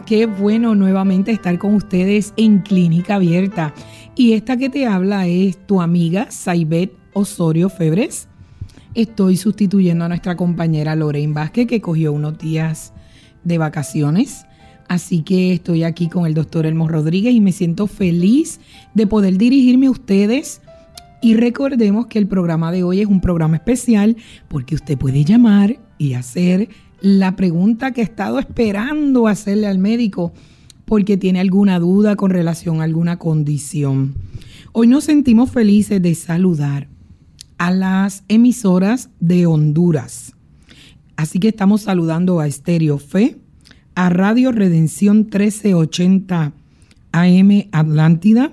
Qué bueno nuevamente estar con ustedes en Clínica Abierta. Y esta que te habla es tu amiga Saibet Osorio Febres. Estoy sustituyendo a nuestra compañera Lorraine Vázquez que cogió unos días de vacaciones. Así que estoy aquí con el doctor Elmo Rodríguez y me siento feliz de poder dirigirme a ustedes. Y recordemos que el programa de hoy es un programa especial porque usted puede llamar y hacer la pregunta que he estado esperando hacerle al médico porque tiene alguna duda con relación a alguna condición. Hoy nos sentimos felices de saludar a las emisoras de Honduras. Así que estamos saludando a Estéreo Fe, a Radio Redención 1380 AM Atlántida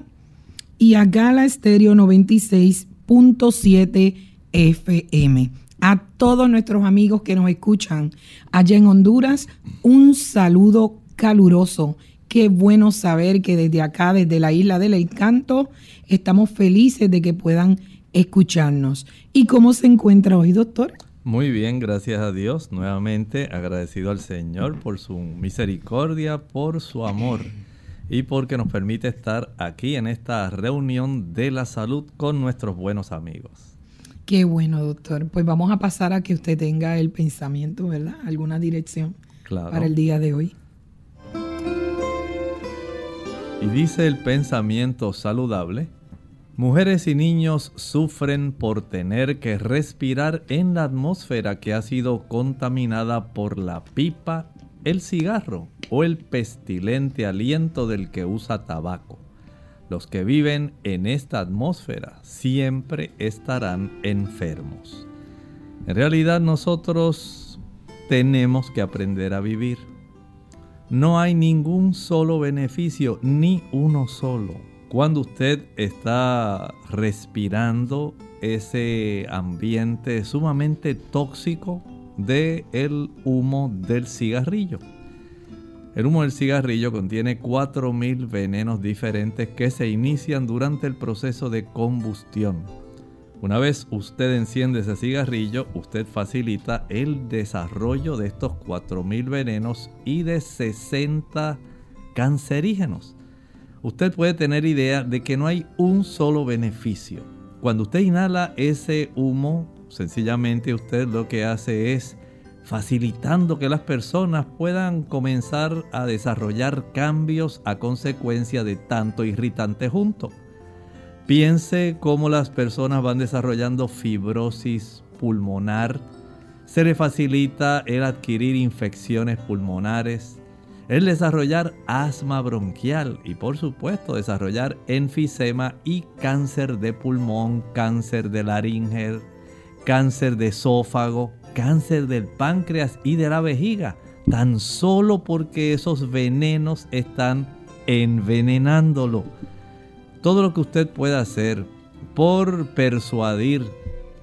y a Gala Estéreo 96.7 FM a todos nuestros amigos que nos escuchan allá en Honduras, un saludo caluroso. Qué bueno saber que desde acá, desde la isla del encanto, estamos felices de que puedan escucharnos. ¿Y cómo se encuentra hoy, doctor? Muy bien, gracias a Dios. Nuevamente agradecido al Señor por su misericordia, por su amor y porque nos permite estar aquí en esta reunión de la salud con nuestros buenos amigos. Qué bueno, doctor. Pues vamos a pasar a que usted tenga el pensamiento, ¿verdad? Alguna dirección para el día de hoy. Y dice el pensamiento saludable, mujeres y niños sufren por tener que respirar en la atmósfera que ha sido contaminada por la pipa, el cigarro o el pestilente aliento del que usa tabaco. Los que viven en esta atmósfera siempre estarán enfermos. En realidad nosotros tenemos que aprender a vivir. No hay ningún solo beneficio, ni uno solo. Cuando usted está respirando ese ambiente sumamente tóxico del el humo del cigarrillo. El humo del cigarrillo contiene 4.000 venenos diferentes que se inician durante el proceso de combustión. Una vez usted enciende ese cigarrillo, usted facilita el desarrollo de estos 4.000 venenos y de 60 cancerígenos. Usted puede tener idea de que no hay un solo beneficio. Cuando usted inhala ese humo, sencillamente usted lo que hace es facilitando que las personas puedan comenzar a desarrollar cambios a consecuencia de tanto irritante junto. Piense cómo las personas van desarrollando fibrosis pulmonar, se le facilita el adquirir infecciones pulmonares, el desarrollar asma bronquial y por supuesto desarrollar enfisema y cáncer de pulmón, cáncer de laringe, cáncer de esófago, cáncer del páncreas y de la vejiga, tan solo porque esos venenos están envenenándolo. Todo lo que usted pueda hacer por persuadir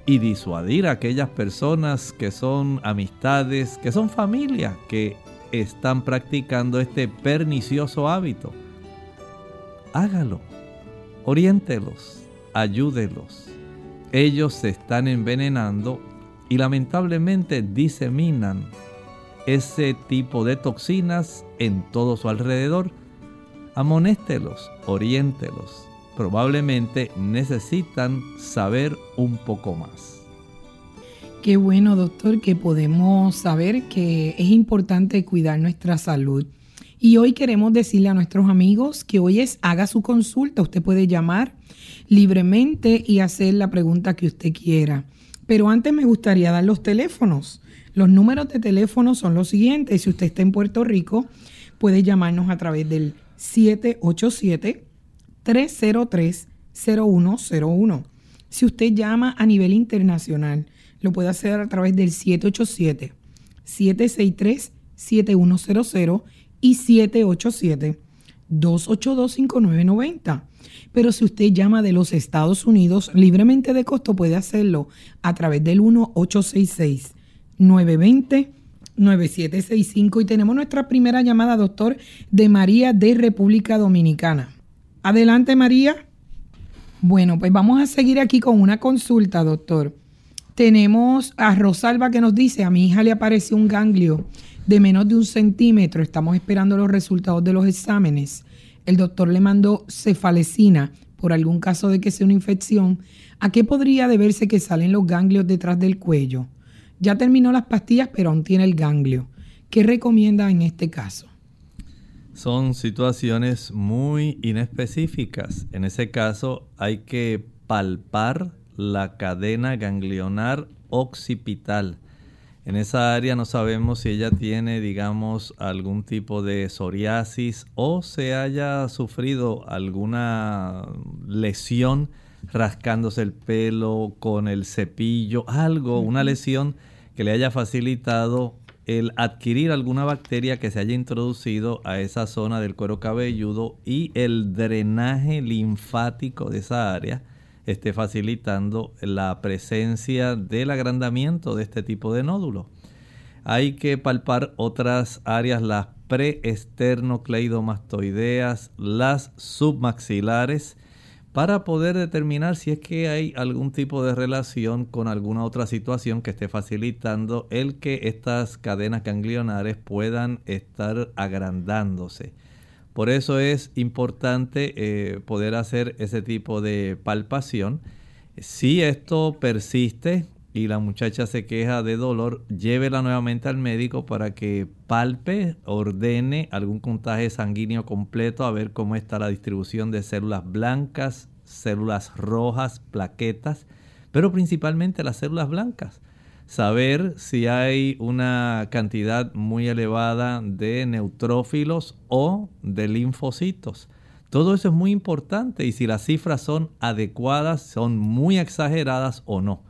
y disuadir a aquellas personas que son amistades, que son familia, que están practicando este pernicioso hábito. Hágalo, oriéntelos, ayúdelos. Ellos se están envenenando y lamentablemente diseminan ese tipo de toxinas en todo su alrededor. Amonéstelos, oriéntelos. Probablemente necesitan saber un poco más. Qué bueno, doctor, que podemos saber que es importante cuidar nuestra salud. Y hoy queremos decirle a nuestros amigos que hoy es haga su consulta. Usted puede llamar libremente y hacer la pregunta que usted quiera. Pero antes me gustaría dar los teléfonos. Los números de teléfono son los siguientes. Si usted está en Puerto Rico, puede llamarnos a través del 787-303-0101. Si usted llama a nivel internacional, lo puede hacer a través del 787-763-7100 y 787-282-5990. Pero si usted llama de los Estados Unidos libremente de costo, puede hacerlo a través del 1-866-920-9765. Y tenemos nuestra primera llamada, doctor, de María de República Dominicana. Adelante, María. Bueno, pues vamos a seguir aquí con una consulta, doctor. Tenemos a Rosalba que nos dice, a mi hija le apareció un ganglio de menos de un centímetro, estamos esperando los resultados de los exámenes. El doctor le mandó cefalecina por algún caso de que sea una infección. ¿A qué podría deberse que salen los ganglios detrás del cuello? Ya terminó las pastillas, pero aún tiene el ganglio. ¿Qué recomienda en este caso? Son situaciones muy inespecíficas. En ese caso hay que palpar la cadena ganglionar occipital. En esa área no sabemos si ella tiene, digamos, algún tipo de psoriasis o se haya sufrido alguna lesión rascándose el pelo con el cepillo, algo, una lesión que le haya facilitado el adquirir alguna bacteria que se haya introducido a esa zona del cuero cabelludo y el drenaje linfático de esa área esté facilitando la presencia del agrandamiento de este tipo de nódulo. Hay que palpar otras áreas, las preesternocleidomastoideas, las submaxilares, para poder determinar si es que hay algún tipo de relación con alguna otra situación que esté facilitando el que estas cadenas ganglionares puedan estar agrandándose. Por eso es importante eh, poder hacer ese tipo de palpación. Si esto persiste y la muchacha se queja de dolor, llévela nuevamente al médico para que palpe, ordene algún contagio sanguíneo completo a ver cómo está la distribución de células blancas, células rojas, plaquetas, pero principalmente las células blancas. Saber si hay una cantidad muy elevada de neutrófilos o de linfocitos. Todo eso es muy importante y si las cifras son adecuadas, son muy exageradas o no.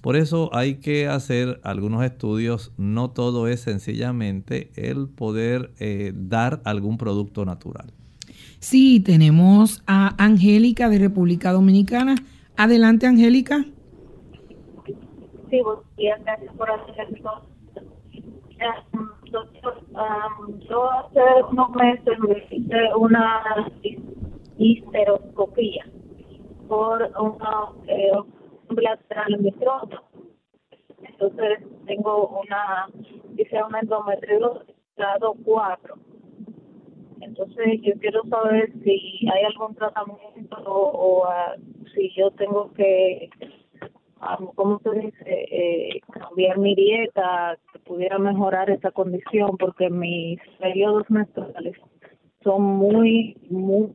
Por eso hay que hacer algunos estudios, no todo es sencillamente el poder eh, dar algún producto natural. Sí, tenemos a Angélica de República Dominicana. Adelante, Angélica. Sí, buenos días, gracias por hacerlo. Doctor, yo hace unos meses me hice una histeroscopía por una eh, entonces tengo una, dice una endometriosis grado 4. Entonces yo quiero saber si hay algún tratamiento o, ah, si yo tengo que, ¿cómo se dice? Eh, cambiar mi dieta, que pudiera mejorar esa condición, porque mis periodos menstruales son muy, muy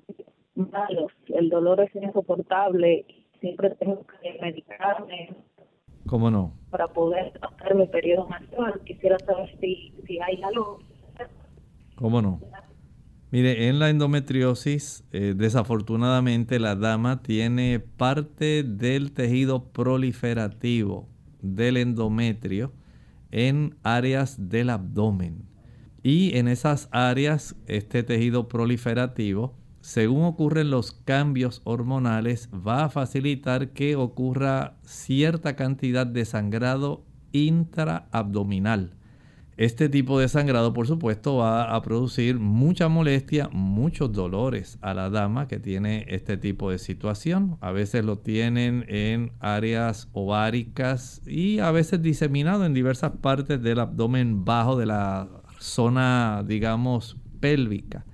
malos. El dolor es insoportable. Siempre tengo que medicarme ¿Cómo no? Para poder hacer mi periodo menstrual. Quisiera saber si, si hay algo. ¿Cómo no? Mire, en la endometriosis, eh, desafortunadamente la dama tiene parte del tejido proliferativo del endometrio en áreas del abdomen. Y en esas áreas, este tejido proliferativo según ocurren los cambios hormonales, va a facilitar que ocurra cierta cantidad de sangrado intraabdominal. Este tipo de sangrado, por supuesto, va a producir mucha molestia, muchos dolores a la dama que tiene este tipo de situación. A veces lo tienen en áreas ováricas y a veces diseminado en diversas partes del abdomen bajo de la zona, digamos, pélvica.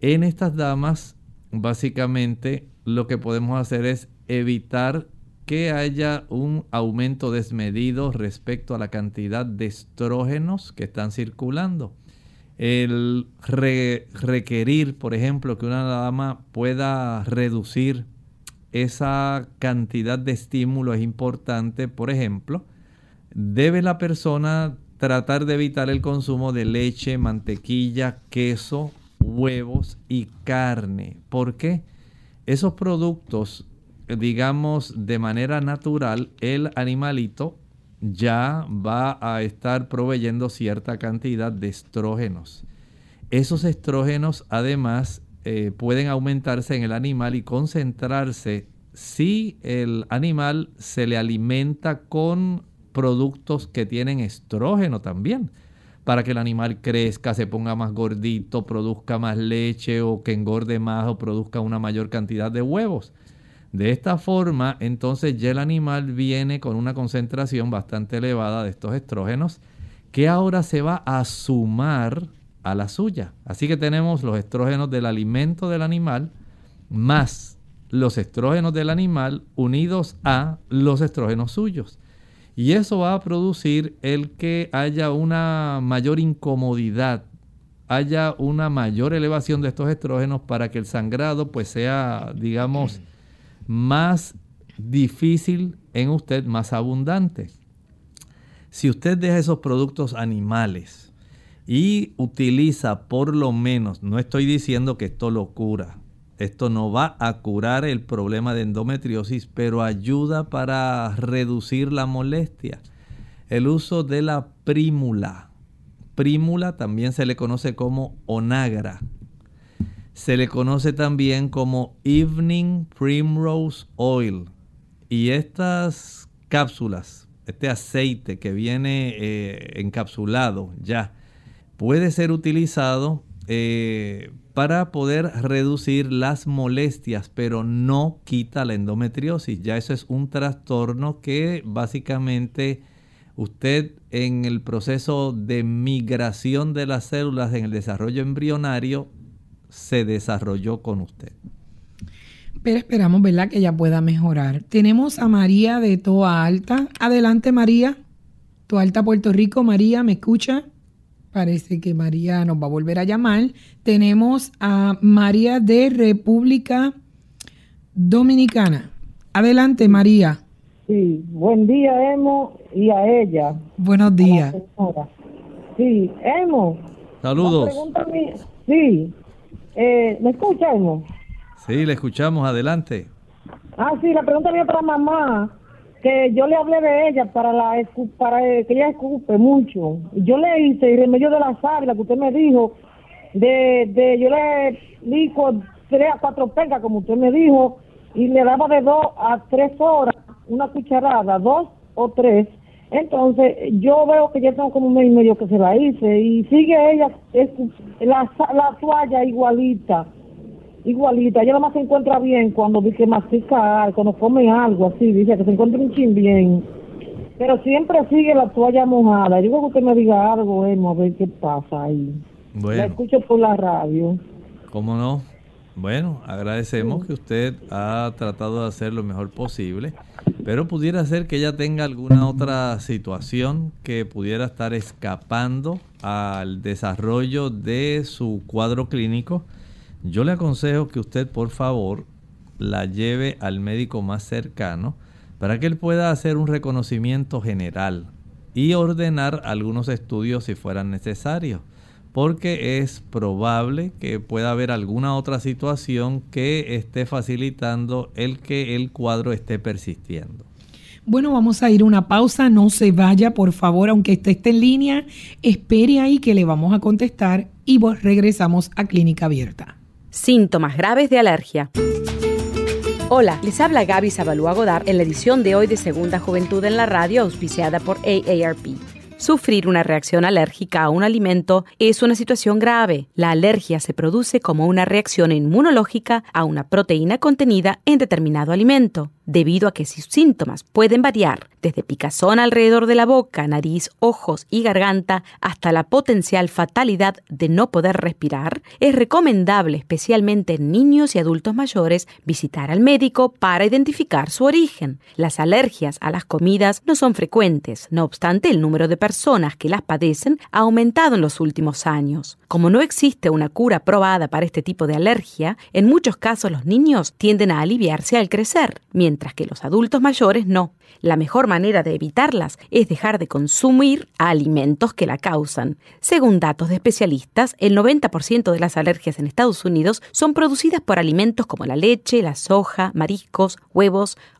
En estas damas, básicamente lo que podemos hacer es evitar que haya un aumento desmedido respecto a la cantidad de estrógenos que están circulando. El requerir, por ejemplo, que una dama pueda reducir esa cantidad de estímulo es importante. Por ejemplo, debe la persona tratar de evitar el consumo de leche, mantequilla, queso, huevos y carne. ¿Por qué? Esos productos, digamos, de manera natural, el animalito ya va a estar proveyendo cierta cantidad de estrógenos. Esos estrógenos además eh, pueden aumentarse en el animal y concentrarse si el animal se le alimenta con productos que tienen estrógeno también, para que el animal crezca, se ponga más gordito, produzca más leche o que engorde más o produzca una mayor cantidad de huevos. De esta forma, entonces ya el animal viene con una concentración bastante elevada de estos estrógenos que ahora se va a sumar a la suya. Así que tenemos los estrógenos del alimento del animal más los estrógenos del animal unidos a los estrógenos suyos. Y eso va a producir el que haya una mayor incomodidad, haya una mayor elevación de estos estrógenos para que el sangrado pues sea, digamos, más difícil en usted, más abundante. Si usted deja esos productos animales y utiliza por lo menos, no estoy diciendo que esto lo cura, esto no va a curar el problema de endometriosis, pero ayuda para reducir la molestia. El uso de la prímula. Prímula también se le conoce como onagra se le conoce también como Evening Primrose Oil. Y estas cápsulas, este aceite que viene eh, encapsulado ya, puede ser utilizado eh, para poder reducir las molestias, pero no quita la endometriosis. Ya eso es un trastorno que básicamente usted en el proceso de migración de las células en el desarrollo embrionario se desarrolló con usted. Pero esperamos, ¿verdad?, que ella pueda mejorar. Tenemos a María de Toa Alta. Adelante, María. Toa Alta, Puerto Rico. María, ¿me escucha? Parece que María nos va a volver a llamar. Tenemos a María de República Dominicana. Adelante, María. Sí, buen día, Emo, y a ella. Buenos días. Sí, Emo. Saludos. sí, eh, ¿Me escuchamos? Sí, le escuchamos, adelante. Ah, sí, la pregunta mía para mamá, que yo le hablé de ella para la para que ella escupe mucho. Yo le hice el remedio de la sábila que usted me dijo, de, de yo le di con tres a cuatro pegas, como usted me dijo, y le daba de dos a tres horas una cucharada, dos o tres. Entonces, yo veo que ya tengo como un mes y medio que se la hice y sigue ella, es, la, la toalla igualita, igualita. Ella más se encuentra bien cuando dice mastica, cuando come algo así, dice que se encuentra un chin bien. Pero siempre sigue la toalla mojada. Yo creo que usted me diga algo, Emo, a ver qué pasa ahí. Bueno. La escucho por la radio. ¿Cómo no? Bueno, agradecemos que usted ha tratado de hacer lo mejor posible, pero pudiera ser que ella tenga alguna otra situación que pudiera estar escapando al desarrollo de su cuadro clínico. Yo le aconsejo que usted, por favor, la lleve al médico más cercano para que él pueda hacer un reconocimiento general y ordenar algunos estudios si fueran necesarios porque es probable que pueda haber alguna otra situación que esté facilitando el que el cuadro esté persistiendo. Bueno, vamos a ir a una pausa, no se vaya, por favor, aunque esté, esté en línea, espere ahí que le vamos a contestar y regresamos a Clínica Abierta. Síntomas graves de alergia. Hola, les habla Gaby Zabalúa Godard en la edición de hoy de Segunda Juventud en la Radio, auspiciada por AARP. Sufrir una reacción alérgica a un alimento es una situación grave. La alergia se produce como una reacción inmunológica a una proteína contenida en determinado alimento debido a que sus síntomas pueden variar desde picazón alrededor de la boca, nariz, ojos y garganta hasta la potencial fatalidad de no poder respirar, es recomendable, especialmente en niños y adultos mayores, visitar al médico para identificar su origen. Las alergias a las comidas no son frecuentes, no obstante el número de personas que las padecen ha aumentado en los últimos años. Como no existe una cura probada para este tipo de alergia, en muchos casos los niños tienden a aliviarse al crecer, mientras mientras que los adultos mayores no. La mejor manera de evitarlas es dejar de consumir alimentos que la causan. Según datos de especialistas, el 90% de las alergias en Estados Unidos son producidas por alimentos como la leche, la soja, mariscos, huevos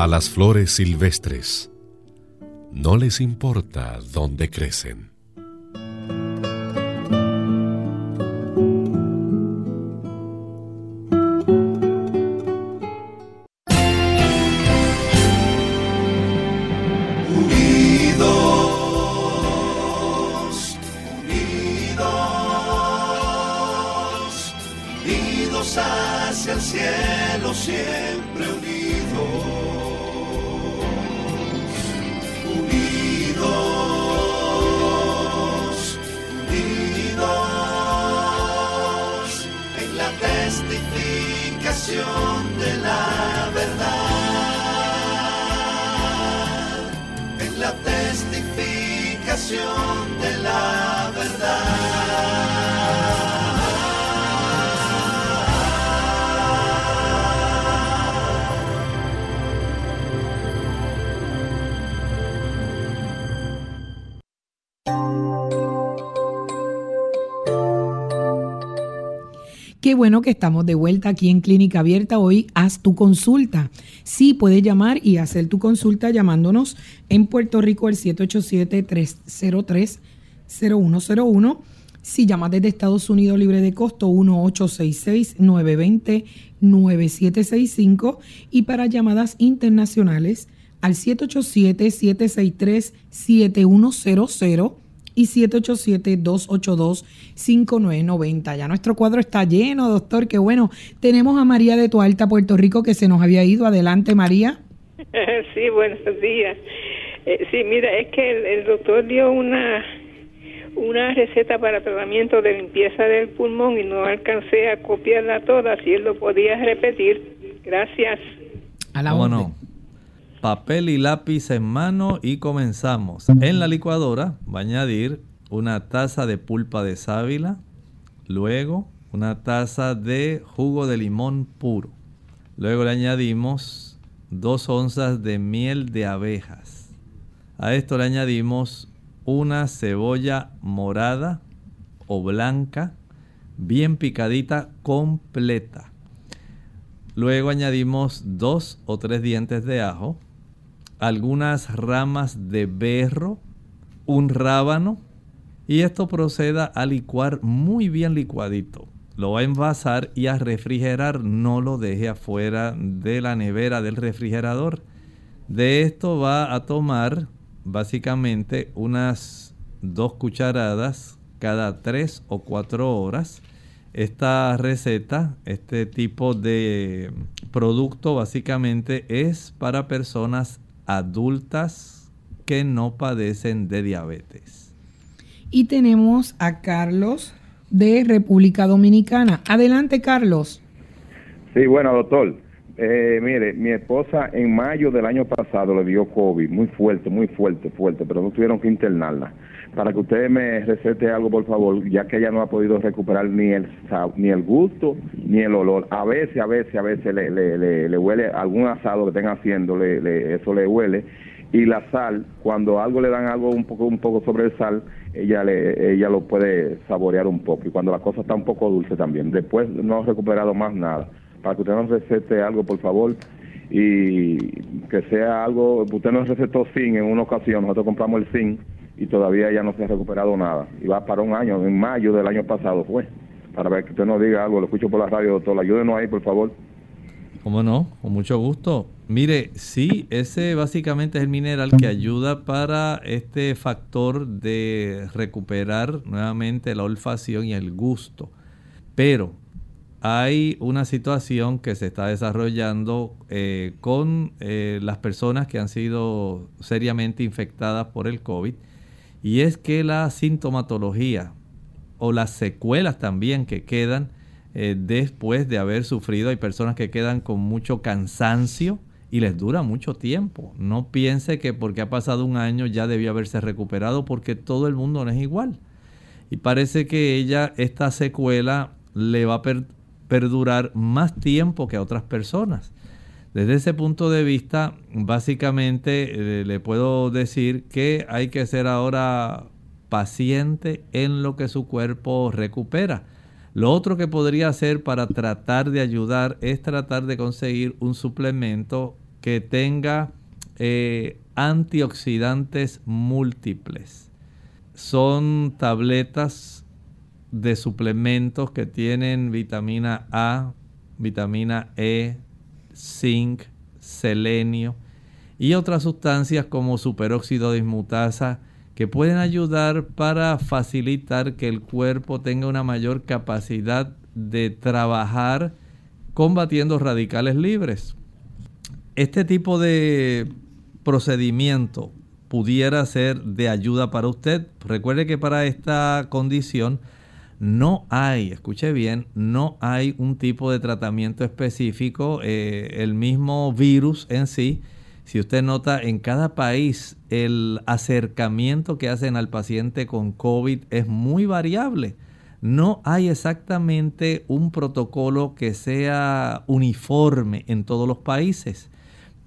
A las flores silvestres no les importa dónde crecen. Testificación de la Qué bueno que estamos de vuelta aquí en Clínica Abierta. Hoy haz tu consulta. Sí, puedes llamar y hacer tu consulta llamándonos en Puerto Rico al 787-303-0101. Si llamas desde Estados Unidos libre de costo, 1-866-920-9765. Y para llamadas internacionales al 787-763-7100 y 787-282-5990. Ya nuestro cuadro está lleno, doctor. Qué bueno. Tenemos a María de Tualta, Puerto Rico, que se nos había ido. Adelante, María. Sí, buenos días. Eh, sí, mira, es que el, el doctor dio una una receta para tratamiento de limpieza del pulmón y no alcancé a copiarla toda, si él lo podía repetir. Gracias. A la ¿Cómo orden. no? Papel y lápiz en mano y comenzamos. En la licuadora va a añadir una taza de pulpa de sábila, luego una taza de jugo de limón puro. Luego le añadimos dos onzas de miel de abejas. A esto le añadimos una cebolla morada o blanca, bien picadita, completa. Luego añadimos dos o tres dientes de ajo, algunas ramas de berro, un rábano y esto proceda a licuar muy bien licuadito. Lo va a envasar y a refrigerar, no lo deje afuera de la nevera del refrigerador. De esto va a tomar básicamente unas dos cucharadas cada tres o cuatro horas. Esta receta, este tipo de producto básicamente es para personas adultas que no padecen de diabetes. Y tenemos a Carlos de República Dominicana. Adelante, Carlos. Sí, bueno, doctor. Eh, mire, mi esposa en mayo del año pasado le dio COVID, muy fuerte, muy fuerte, fuerte, pero no tuvieron que internarla. Para que usted me recete algo, por favor, ya que ella no ha podido recuperar ni el ni el gusto ni el olor. A veces, a veces, a veces le, le, le, le huele algún asado que estén haciendo, le, le- eso le huele. Y la sal, cuando algo le dan algo un poco, un poco sobre el sal, ella le, ella lo puede saborear un poco. Y cuando la cosa está un poco dulce también. Después no ha recuperado más nada para que usted nos recete algo, por favor, y que sea algo, usted nos recetó zinc en una ocasión, nosotros compramos el zinc y todavía ya no se ha recuperado nada. Y va para un año, en mayo del año pasado fue, para ver que usted nos diga algo, lo escucho por la radio, doctor, ayúdenos ahí, por favor. ¿Cómo no? Con mucho gusto. Mire, sí, ese básicamente es el mineral que ayuda para este factor de recuperar nuevamente la olfacción y el gusto. Pero hay una situación que se está desarrollando eh, con eh, las personas que han sido seriamente infectadas por el COVID y es que la sintomatología o las secuelas también que quedan eh, después de haber sufrido, hay personas que quedan con mucho cansancio y les dura mucho tiempo. No piense que porque ha pasado un año ya debió haberse recuperado porque todo el mundo no es igual. Y parece que ella, esta secuela, le va a perdurar más tiempo que a otras personas. Desde ese punto de vista, básicamente eh, le puedo decir que hay que ser ahora paciente en lo que su cuerpo recupera. Lo otro que podría hacer para tratar de ayudar es tratar de conseguir un suplemento que tenga eh, antioxidantes múltiples. Son tabletas de suplementos que tienen vitamina A, vitamina E, zinc, selenio y otras sustancias como superóxido de dismutasa que pueden ayudar para facilitar que el cuerpo tenga una mayor capacidad de trabajar combatiendo radicales libres. Este tipo de procedimiento pudiera ser de ayuda para usted. Recuerde que para esta condición no hay, escuche bien, no hay un tipo de tratamiento específico. Eh, el mismo virus en sí, si usted nota, en cada país el acercamiento que hacen al paciente con COVID es muy variable. No hay exactamente un protocolo que sea uniforme en todos los países.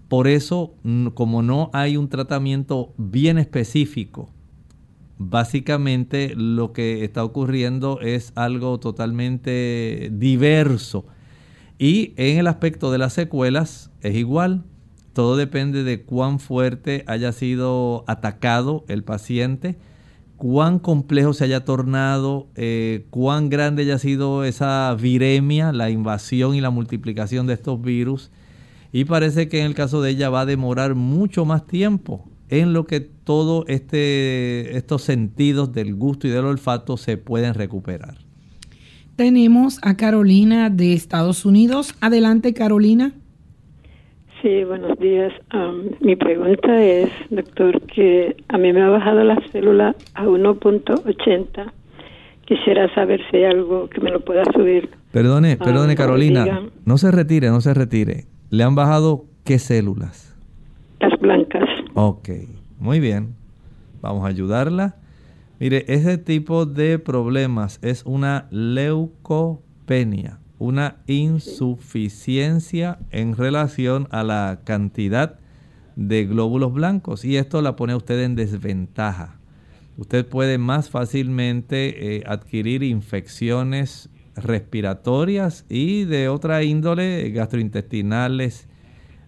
Por eso, como no hay un tratamiento bien específico básicamente lo que está ocurriendo es algo totalmente diverso. Y en el aspecto de las secuelas es igual. Todo depende de cuán fuerte haya sido atacado el paciente, cuán complejo se haya tornado, eh, cuán grande haya sido esa viremia, la invasión y la multiplicación de estos virus. Y parece que en el caso de ella va a demorar mucho más tiempo en lo que todos este, estos sentidos del gusto y del olfato se pueden recuperar. Tenemos a Carolina de Estados Unidos. Adelante, Carolina. Sí, buenos días. mi pregunta es, doctor, que a mí me ha bajado la célula a 1.80. Quisiera saber si hay algo que me lo pueda subir. Perdone, perdone, Carolina. No se retire, no se retire. ¿Le han bajado qué células? Las blancas. Ok, muy bien. Vamos a ayudarla. Mire, ese tipo de problemas es una leucopenia, una insuficiencia en relación a la cantidad de glóbulos blancos y esto la pone a usted en desventaja. Usted puede más fácilmente eh, adquirir infecciones respiratorias y de otra índole, gastrointestinales,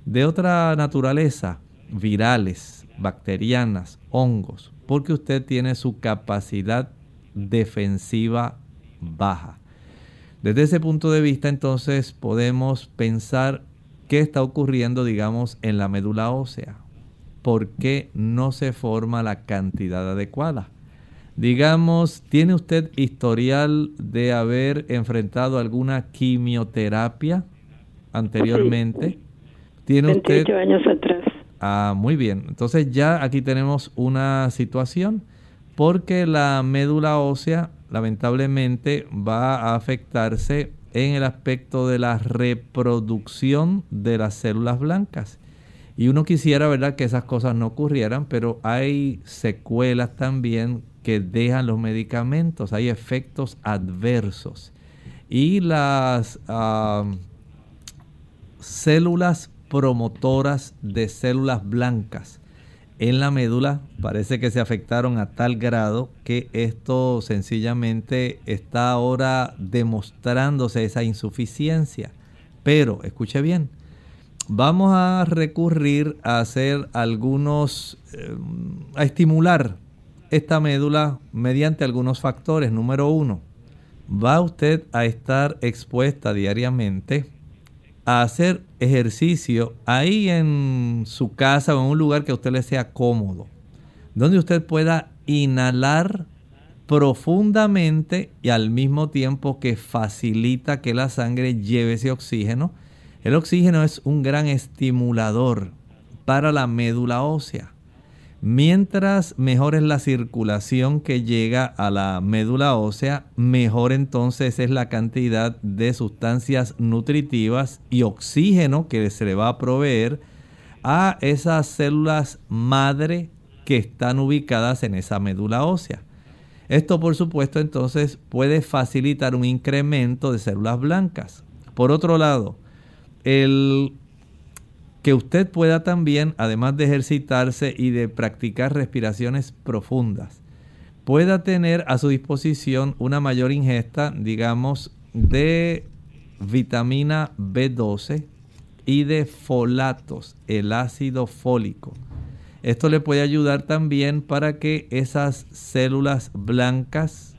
de otra naturaleza virales, bacterianas, hongos, porque usted tiene su capacidad defensiva baja. Desde ese punto de vista, entonces, podemos pensar qué está ocurriendo, digamos, en la médula ósea. ¿Por qué no se forma la cantidad adecuada? Digamos, ¿tiene usted historial de haber enfrentado alguna quimioterapia anteriormente? ¿Tiene 28 usted... años atrás. Ah, muy bien. Entonces ya aquí tenemos una situación porque la médula ósea lamentablemente va a afectarse en el aspecto de la reproducción de las células blancas. Y uno quisiera, ¿verdad?, que esas cosas no ocurrieran, pero hay secuelas también que dejan los medicamentos, hay efectos adversos. Y las ah, células promotoras de células blancas en la médula parece que se afectaron a tal grado que esto sencillamente está ahora demostrándose esa insuficiencia. Pero, escuche bien, vamos a recurrir a hacer algunos, eh, a estimular esta médula mediante algunos factores. Número uno, va usted a estar expuesta diariamente a hacer ejercicio ahí en su casa o en un lugar que a usted le sea cómodo, donde usted pueda inhalar profundamente y al mismo tiempo que facilita que la sangre lleve ese oxígeno. El oxígeno es un gran estimulador para la médula ósea. Mientras mejor es la circulación que llega a la médula ósea, mejor entonces es la cantidad de sustancias nutritivas y oxígeno que se le va a proveer a esas células madre que están ubicadas en esa médula ósea. Esto por supuesto entonces puede facilitar un incremento de células blancas. Por otro lado, el que usted pueda también, además de ejercitarse y de practicar respiraciones profundas, pueda tener a su disposición una mayor ingesta, digamos, de vitamina B12 y de folatos, el ácido fólico. Esto le puede ayudar también para que esas células blancas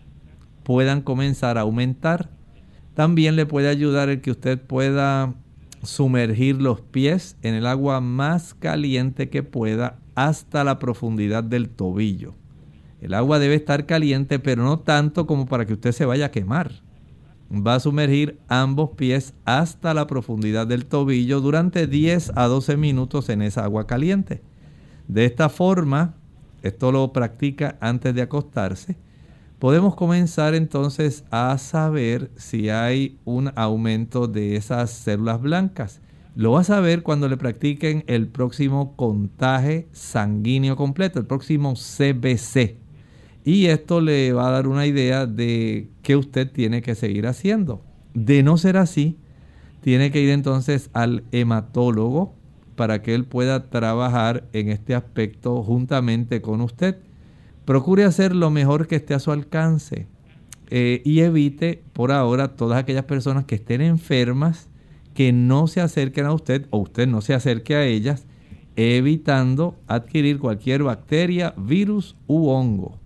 puedan comenzar a aumentar. También le puede ayudar el que usted pueda sumergir los pies en el agua más caliente que pueda hasta la profundidad del tobillo. El agua debe estar caliente, pero no tanto como para que usted se vaya a quemar. Va a sumergir ambos pies hasta la profundidad del tobillo durante 10 a 12 minutos en esa agua caliente. De esta forma, esto lo practica antes de acostarse, podemos comenzar entonces a saber si hay un aumento de esas células blancas. Lo vas a ver cuando le practiquen el próximo contaje sanguíneo completo, el próximo CBC. Y esto le va a dar una idea de qué usted tiene que seguir haciendo. De no ser así, tiene que ir entonces al hematólogo para que él pueda trabajar en este aspecto juntamente con usted. Procure hacer lo mejor que esté a su alcance eh, y evite por ahora todas aquellas personas que estén enfermas que no se acerquen a usted o usted no se acerque a ellas, evitando adquirir cualquier bacteria, virus u hongo.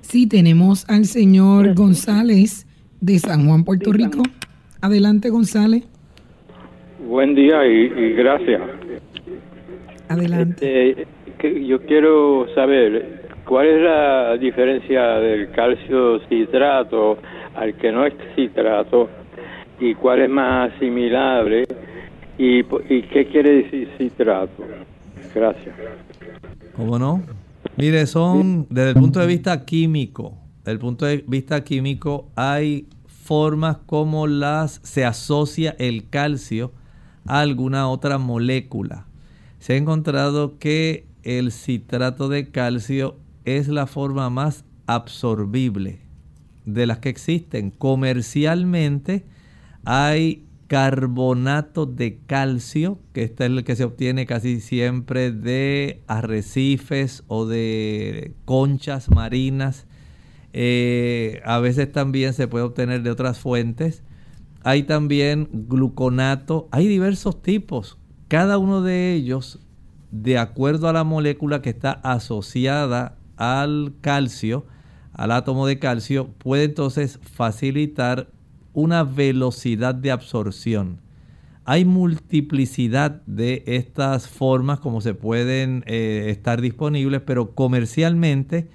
Sí, tenemos al señor González de San Juan, Puerto Rico. Adelante, González. Buen día y, gracias. Adelante. Este, yo quiero saber ¿Cuál es la diferencia del calcio citrato al que no es citrato? ¿Y cuál es más asimilable? ¿Y, qué quiere decir citrato? Gracias. ¿Cómo no? Mire, son desde el punto de vista químico, desde el punto de vista químico hay formas como las se asocia el calcio a alguna otra molécula. Se ha encontrado que el citrato de calcio es la forma más absorbible de las que existen. Comercialmente hay carbonato de calcio, que este es el que se obtiene casi siempre de arrecifes o de conchas marinas. Eh, a veces también se puede obtener de otras fuentes. Hay también gluconato, hay diversos tipos. Cada uno de ellos, de acuerdo a la molécula que está asociada al calcio, al átomo de calcio, puede entonces facilitar una velocidad de absorción. Hay multiplicidad de estas formas como se pueden eh, estar disponibles, pero comercialmente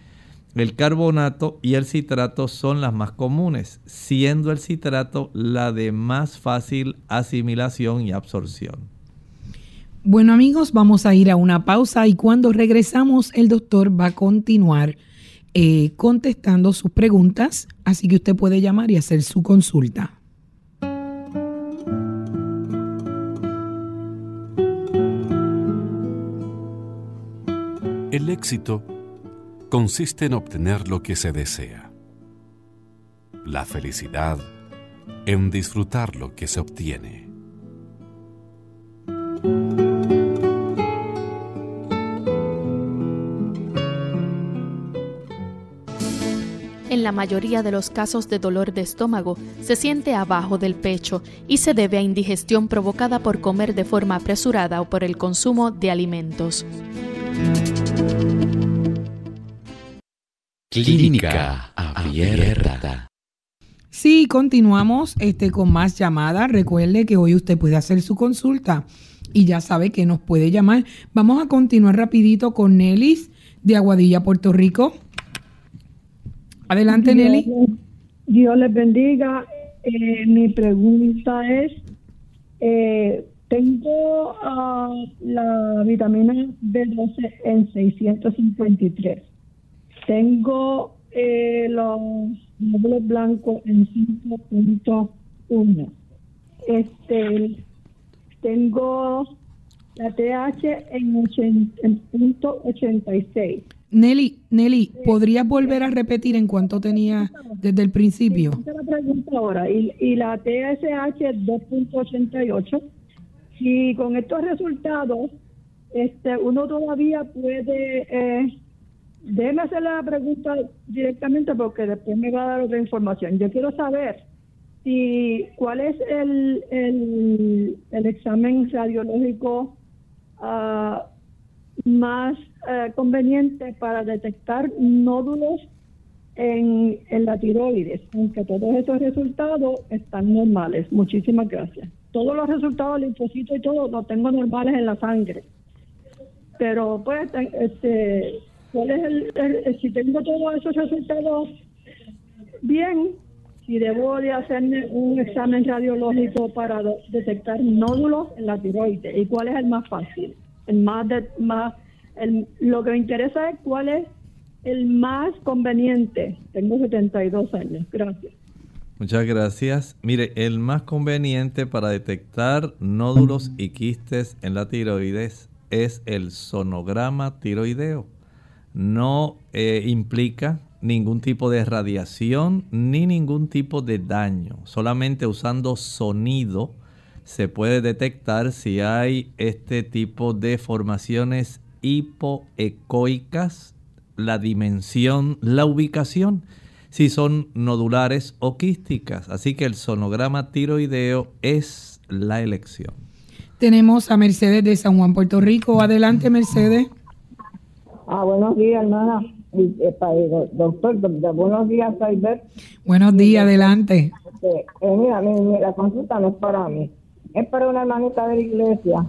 el carbonato y el citrato son las más comunes, siendo el citrato la de más fácil asimilación y absorción. Bueno amigos, vamos a ir a una pausa y cuando regresamos el doctor va a continuar eh, contestando sus preguntas, así que usted puede llamar y hacer su consulta. El éxito consiste en obtener lo que se desea. La felicidad en disfrutar lo que se obtiene. La mayoría de los casos de dolor de estómago se siente abajo del pecho y se debe a indigestión provocada por comer de forma apresurada o por el consumo de alimentos. Clínica abierta. Sí, continuamos este, con más llamadas. Recuerde que hoy usted puede hacer su consulta y ya sabe que nos puede llamar. Vamos a continuar rapidito con Nelis de Aguadilla, Puerto Rico. Adelante, Nelly. Dios les bendiga. Eh, mi pregunta es, eh, tengo ah, la vitamina B12 en 653. Tengo eh, los módulos blancos en 5.1. Este, tengo la TH en, 80, en punto 86. Nelly, Nelly, ¿podrías volver a repetir en cuánto tenía desde el principio? Sí, la pregunta ahora. Y, y la TSH 2.88. Si con estos resultados este, uno todavía puede... Eh, déjeme hacer la pregunta directamente porque después me va a dar otra información. Yo quiero saber si cuál es el, el, el examen radiológico uh, más uh, conveniente para detectar nódulos en, en, la tiroides, aunque todos esos resultados están normales. Muchísimas gracias. Todos los resultados linfocitos y todo los tengo normales en la sangre. Pero pues, este, ¿cuál es el, si tengo todos esos resultados bien, si debo de hacerme un examen radiológico para detectar nódulos en la tiroides y cuál es el más fácil el más, de, más lo que me interesa es cuál es el más conveniente. Tengo 72 años. Gracias. Muchas gracias. Mire, el más conveniente para detectar nódulos y quistes en la tiroides es el sonograma tiroideo. No eh, implica ningún tipo de radiación ni ningún tipo de daño. Solamente usando sonido se puede detectar si hay este tipo de formaciones hipoecoicas, la dimensión, la ubicación, si son nodulares o quísticas. Así que el sonograma tiroideo es la elección. Tenemos a Mercedes de San Juan, Puerto Rico. Adelante, Mercedes. Ah, buenos días, hermana. Eh, doctor, buenos días, Saibet. Buenos días, adelante. Este, eh, mira, la consulta no es para mí es para una hermanita de la iglesia,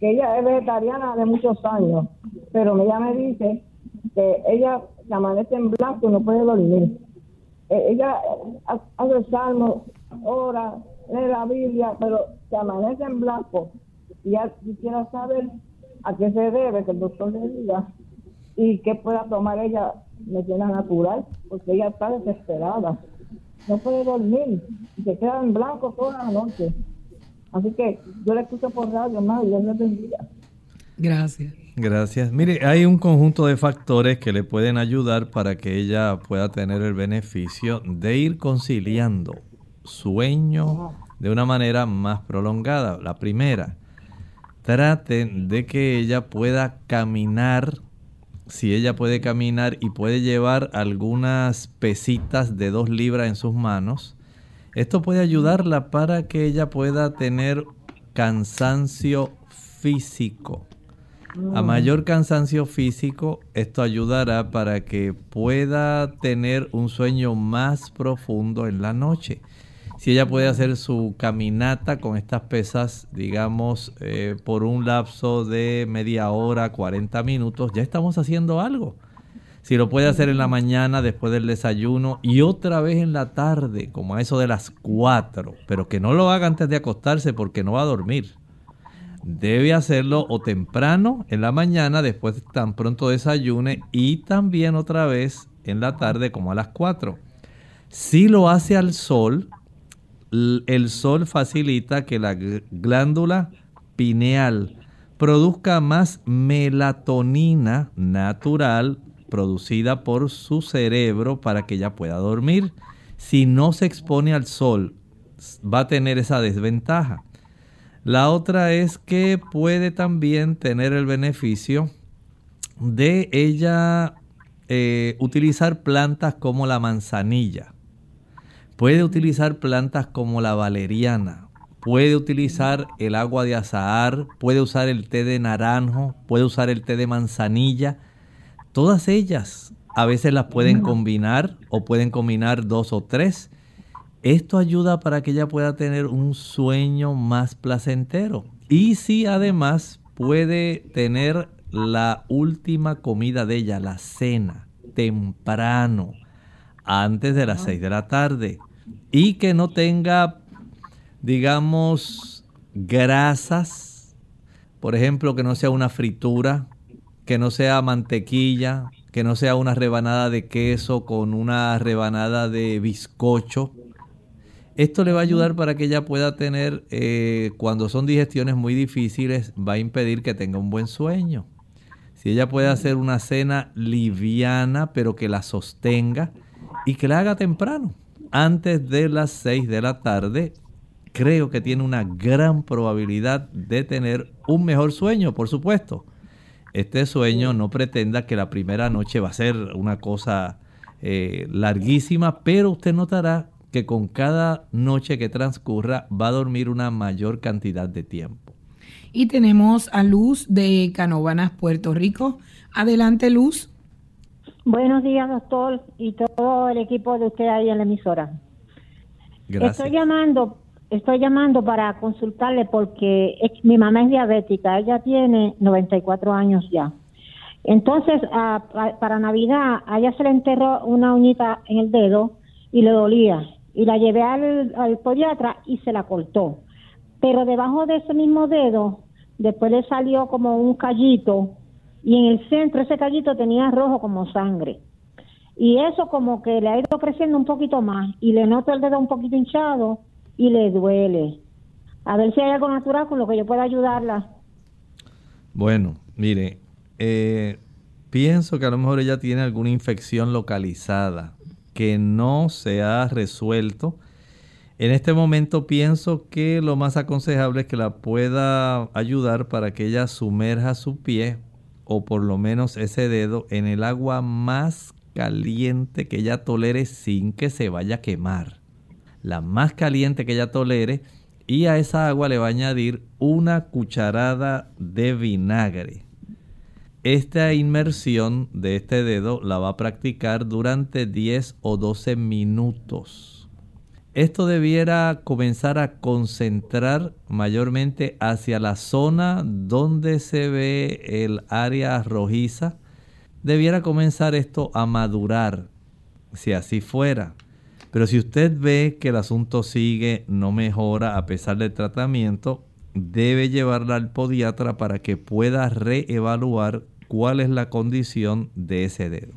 que ella es vegetariana de muchos años, pero ella me dice que ella se amanece en blanco y no puede dormir. Eh, ella hace salmo, ora, lee la Biblia, pero se amanece en blanco. Y ya quisiera saber a qué se debe, que el doctor le diga, y qué pueda tomar ella medicina natural, porque ella está desesperada. No puede dormir, se queda en blanco toda la noche. Así que yo le escucho por radio, más y Dios me bendiga. Gracias. Gracias. Mire, hay un conjunto de factores que le pueden ayudar para que ella pueda tener el beneficio de ir conciliando sueño de una manera más prolongada. La primera, traten de que ella pueda caminar, si ella puede caminar y puede llevar algunas pesitas de dos libras en sus manos, esto puede ayudarla para que ella pueda tener cansancio físico. A mm. mayor cansancio físico, esto ayudará para que pueda tener un sueño más profundo en la noche. Si ella puede hacer su caminata con estas pesas, digamos, eh, por un lapso de media hora, 40 minutos, ya estamos haciendo algo. Si lo puede hacer en la mañana después del desayuno y otra vez en la tarde, como a eso de las 4, pero que no lo haga antes de acostarse porque no va a dormir. Debe hacerlo o temprano en la mañana después tan pronto desayune y también otra vez en la tarde como a las 4. Si lo hace al sol, el sol facilita que la glándula pineal produzca más melatonina natural producida por su cerebro para que ella pueda dormir. Si no se expone al sol, va a tener esa desventaja. La otra es que puede también tener el beneficio de ella eh, utilizar plantas como la manzanilla. Puede utilizar plantas como la valeriana. Puede utilizar el agua de azahar. Puede usar el té de naranjo. Puede usar el té de manzanilla Todas ellas a veces las pueden combinar o pueden combinar dos o tres. Esto ayuda para que ella pueda tener un sueño más placentero. Y si además puede tener la última comida de ella, la cena, temprano, antes de las 6 de la tarde y que no tenga, digamos, grasas, por ejemplo, que no sea una fritura, que no sea mantequilla, que no sea una rebanada de queso con una rebanada de bizcocho. Esto le va a ayudar para que ella pueda tener, eh, cuando son digestiones muy difíciles, va a impedir que tenga un buen sueño. Si ella puede hacer una cena liviana, pero que la sostenga y que la haga temprano, antes de las 6 de la tarde, creo que tiene una gran probabilidad de tener un mejor sueño, por supuesto. Este sueño no pretenda que la primera noche va a ser una cosa eh, larguísima, pero usted notará que con cada noche que transcurra va a dormir una mayor cantidad de tiempo. Y tenemos a Luz de Canovanas, Puerto Rico. Adelante, Luz. Buenos días, doctor, y todo el equipo de usted ahí en la emisora. Gracias. Estoy llamando, estoy llamando para consultarle porque mi mamá es diabética, ella tiene 94 años ya. Entonces, a- pa- para Navidad, a ella se le enterró una uñita en el dedo y le dolía. Y la llevé al, al podiatra y se la cortó. Pero debajo de ese mismo dedo, después le salió como un callito y en el centro ese callito tenía rojo como sangre. Y eso como que le ha ido creciendo un poquito más y le noto el dedo un poquito hinchado y le duele. A ver si hay algo natural con lo que yo pueda ayudarla. Bueno, mire, eh, pienso que a lo mejor ella tiene alguna infección localizada que no se ha resuelto. En este momento pienso que lo más aconsejable es que la pueda ayudar para que ella sumerja su pie o por lo menos ese dedo en el agua más caliente que ella tolere sin que se vaya a quemar. La más caliente que ella tolere y a esa agua le va a añadir una cucharada de vinagre. Esta inmersión de este dedo la va a practicar durante 10 o 12 minutos. Esto debiera comenzar a concentrar mayormente hacia la zona donde se ve el área rojiza. Debiera comenzar esto a madurar, si así fuera. Pero si usted ve que el asunto sigue, no mejora a pesar del tratamiento, debe llevarla al podiatra para que pueda reevaluar cuál es la condición de ese dedo.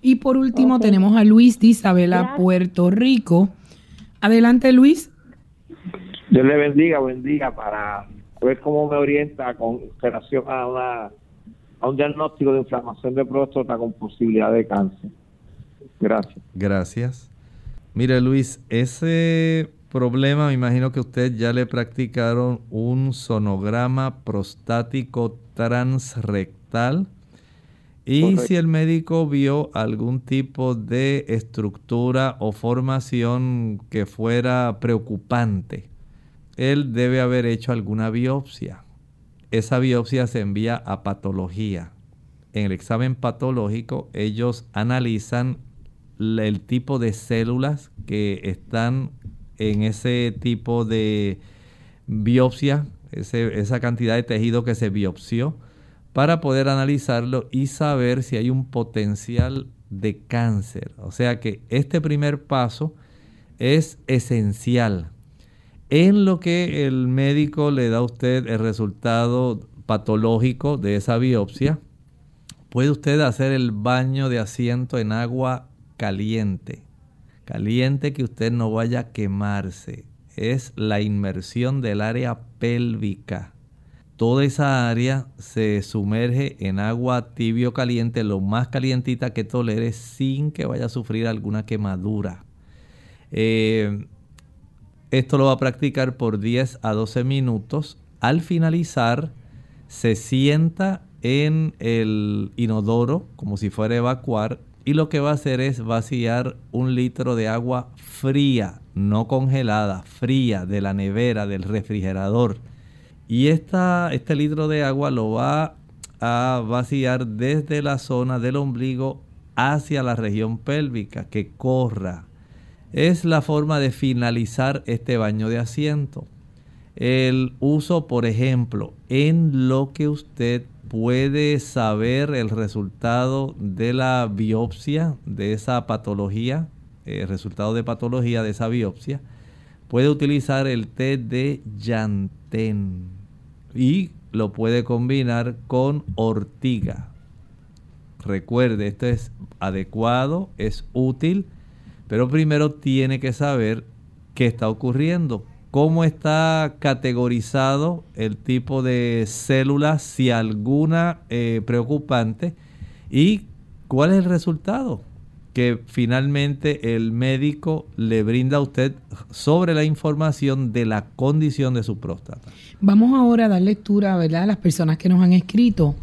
Y por último tenemos a Luis de Isabela, Puerto Rico. Adelante, Luis. Dios le bendiga, bendiga para ver cómo me orienta con relación a, una, a un diagnóstico de inflamación de próstata con posibilidad de cáncer. Gracias. Gracias. Mire Luis, ese problema me imagino que usted ya le practicaron un sonograma prostático transrectal. Y Correcto. si el médico vio algún tipo de estructura o formación que fuera preocupante, él debe haber hecho alguna biopsia. Esa biopsia se envía a patología. En el examen patológico ellos analizan el tipo de células que están en ese tipo de biopsia, esa cantidad de tejido que se biopsió, para poder analizarlo y saber si hay un potencial de cáncer. O sea que este primer paso es esencial. En lo que el médico le da a usted el resultado patológico de esa biopsia, puede usted hacer el baño de asiento en agua caliente. Caliente que usted no vaya a quemarse. Es la inmersión del área pélvica. Toda esa área se sumerge en agua tibio caliente, lo más calientita que tolere, sin que vaya a sufrir alguna quemadura. Eh, esto lo va a practicar por 10 a 12 minutos. Al finalizar, se sienta en el inodoro como si fuera a evacuar y lo que va a hacer es vaciar un litro de agua fría, no congelada, fría de la nevera, del refrigerador. Y esta, este litro de agua lo va a vaciar desde la zona del ombligo hacia la región pélvica, que corra. Es la forma de finalizar este baño de asiento. El uso, por ejemplo, en lo que usted puede saber el resultado de la biopsia de esa patología el resultado de patología de esa biopsia, puede utilizar el té de llantén y lo puede combinar con ortiga. Recuerde, esto es adecuado, es útil, pero primero tiene que saber qué está ocurriendo, cómo está categorizado el tipo de células, si alguna eh, preocupante, y cuál es el resultado que finalmente el médico le brinda a usted sobre la información de la condición de su próstata. Vamos ahora a dar lectura ¿verdad? a las personas que nos han escrito.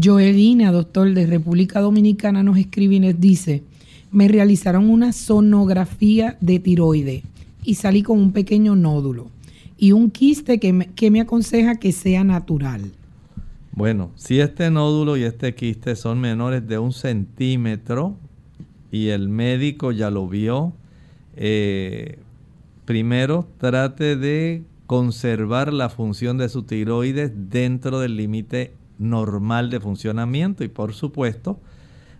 Joelina, doctor de República Dominicana, nos escribe y nos dice, me realizaron una sonografía de tiroide y salí con un pequeño nódulo y un quiste que me, que me aconseja que sea natural. Bueno, si este nódulo y este quiste son menores de un centímetro, y el médico ya lo vio, eh, primero trate de conservar la función de su tiroides dentro del límite normal de funcionamiento y por supuesto,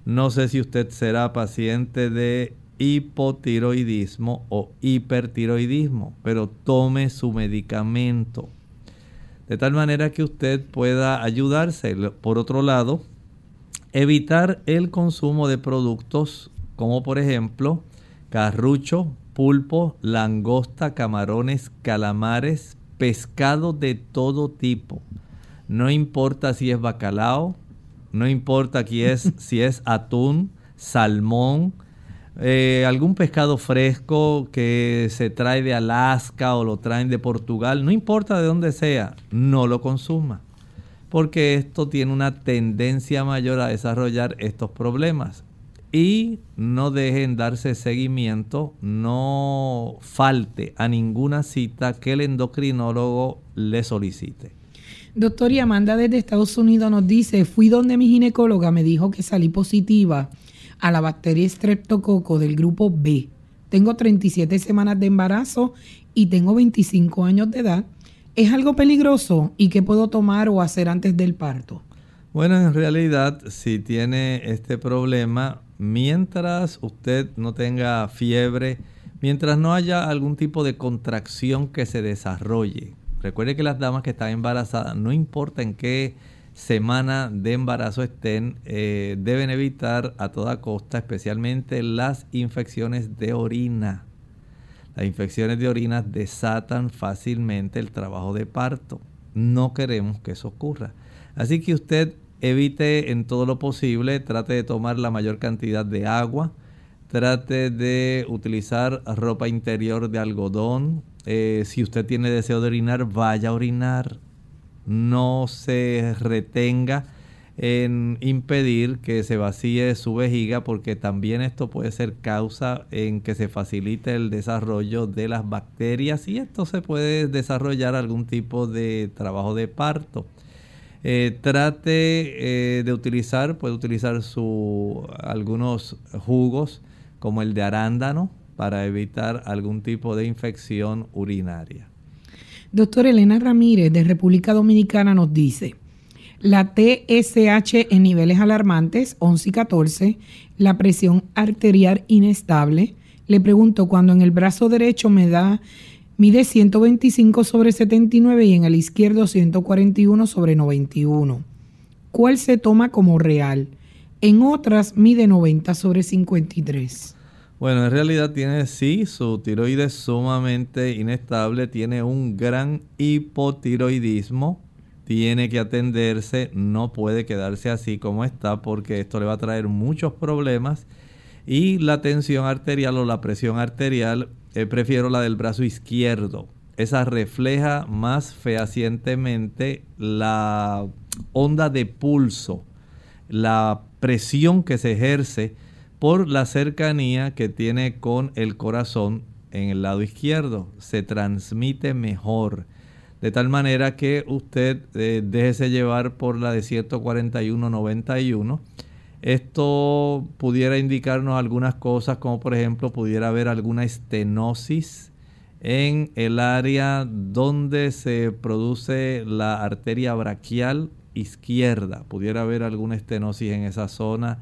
no sé si usted será paciente de hipotiroidismo o hipertiroidismo, pero tome su medicamento de tal manera que usted pueda ayudarse. Por otro lado, evitar el consumo de productos como por ejemplo carrucho, pulpo, langosta, camarones, calamares, pescado de todo tipo. No importa si es bacalao, no importa si es, si es atún, salmón, eh, algún pescado fresco que se trae de Alaska o lo traen de Portugal, no importa de dónde sea, no lo consuma. Porque esto tiene una tendencia mayor a desarrollar estos problemas y no dejen darse seguimiento, no falte a ninguna cita que el endocrinólogo le solicite. Doctor y Amanda desde Estados Unidos nos dice, fui donde mi ginecóloga me dijo que salí positiva a la bacteria streptococo del grupo B. Tengo 37 semanas de embarazo y tengo 25 años de edad. ¿Es algo peligroso y qué puedo tomar o hacer antes del parto? Bueno, en realidad, si tiene este problema, mientras usted no tenga fiebre, mientras no haya algún tipo de contracción que se desarrolle. Recuerde que las damas que están embarazadas, no importa en qué semana de embarazo estén, eh, deben evitar a toda costa, especialmente las infecciones de orina. Las infecciones de orina desatan fácilmente el trabajo de parto. No queremos que eso ocurra. Así que usted evite en todo lo posible, trate de tomar la mayor cantidad de agua, trate de utilizar ropa interior de algodón. Eh, si usted tiene deseo de orinar, vaya a orinar. No se retenga en impedir que se vacíe su vejiga porque también esto puede ser causa en que se facilite el desarrollo de las bacterias y esto se puede desarrollar algún tipo de trabajo de parto. Eh, trate eh, de utilizar, puede utilizar su, algunos jugos como el de arándano para evitar algún tipo de infección urinaria. Doctor Elena Ramírez de República Dominicana nos dice, la TSH en niveles alarmantes, 11 y 14, la presión arterial inestable. Le pregunto, cuando en el brazo derecho me da Mide 125 sobre 79 y en el izquierdo 141 sobre 91. ¿Cuál se toma como real? En otras mide 90 sobre 53. Bueno, en realidad tiene sí, su tiroides sumamente inestable, tiene un gran hipotiroidismo, tiene que atenderse, no puede quedarse así como está porque esto le va a traer muchos problemas y la tensión arterial o la presión arterial eh, prefiero la del brazo izquierdo. Esa refleja más fehacientemente la onda de pulso, la presión que se ejerce por la cercanía que tiene con el corazón en el lado izquierdo. Se transmite mejor. De tal manera que usted eh, déjese llevar por la de 141.91 esto pudiera indicarnos algunas cosas, como por ejemplo pudiera haber alguna estenosis en el área donde se produce la arteria braquial izquierda. Pudiera haber alguna estenosis en esa zona.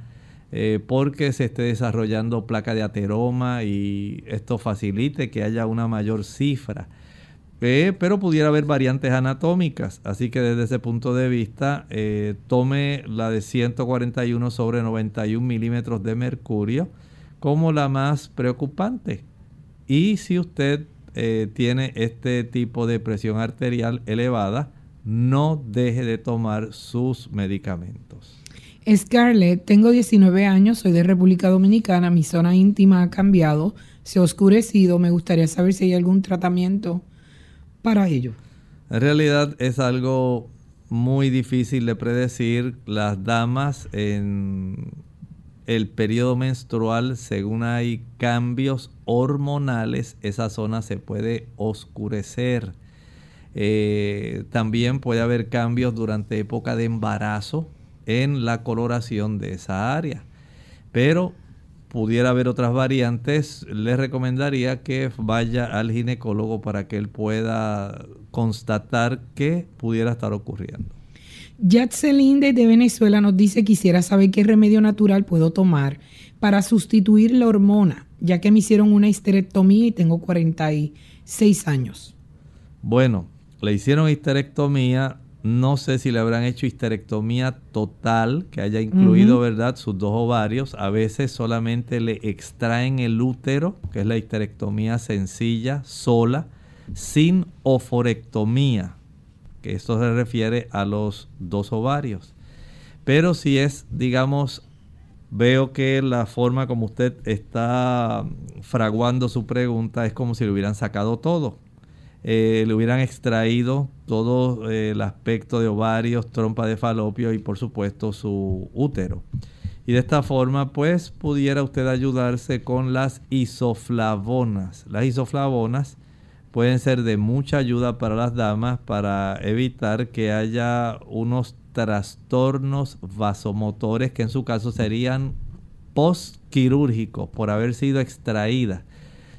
Eh, porque se esté desarrollando placa de ateroma y esto facilite que haya una mayor cifra. Eh, pero pudiera haber variantes anatómicas, así que desde ese punto de vista eh, tome la de 141 sobre 91 milímetros de mercurio como la más preocupante. Y si usted tiene este tipo de presión arterial elevada, no deje de tomar sus medicamentos. Scarlett, tengo 19 años, soy de República Dominicana, mi zona íntima ha cambiado, se ha oscurecido, me gustaría saber si hay algún tratamiento para ello. En realidad es algo muy difícil de predecir. Las damas en el periodo menstrual, según hay cambios hormonales, esa zona se puede oscurecer. Eh, también puede haber cambios durante época de embarazo en la coloración de esa área. Pero pudiera haber otras variantes, le recomendaría que vaya al ginecólogo para que él pueda constatar qué pudiera estar ocurriendo. Yatzelin de Venezuela nos dice quisiera saber qué remedio natural puedo tomar para sustituir la hormona, ya que me hicieron una histerectomía y tengo 46 años. Bueno, le hicieron histerectomía, no sé si le habrán hecho histerectomía total, que haya incluido, ¿verdad?, sus dos ovarios. A veces solamente le extraen el útero, que es la histerectomía sencilla, sola, sin oforectomía, que esto se refiere a los dos ovarios. Pero si es, digamos, veo que la forma como usted está fraguando su pregunta es como si le hubieran sacado todo. Eh, le hubieran extraído todo eh, el aspecto de ovarios, trompa de falopio y por supuesto su útero. Y de esta forma pues pudiera usted ayudarse con las isoflavonas. Las isoflavonas pueden ser de mucha ayuda para las damas para evitar que haya unos trastornos vasomotores que en su caso serían postquirúrgicos por haber sido extraídas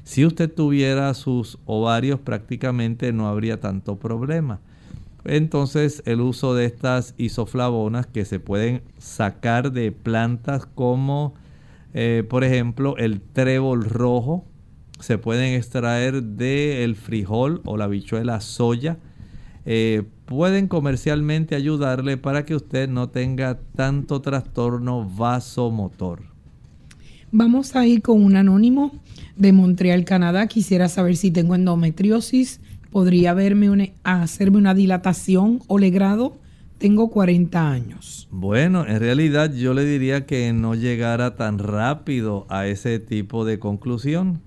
si usted tuviera sus ovarios prácticamente no habría tanto problema. Entonces el uso de estas isoflavonas que se pueden sacar de plantas como eh, por ejemplo el trébol rojo, se pueden extraer del frijol o la bichuela soya. Eh, pueden comercialmente ayudarle para que usted no tenga tanto trastorno vasomotor. Vamos a ir con un anónimo de Montreal, Canadá. Quisiera saber si tengo endometriosis. ¿Podría verme hacerme una dilatación o legrado? Tengo 40 años. Bueno, en realidad yo le diría que no llegara tan rápido a ese tipo de conclusión.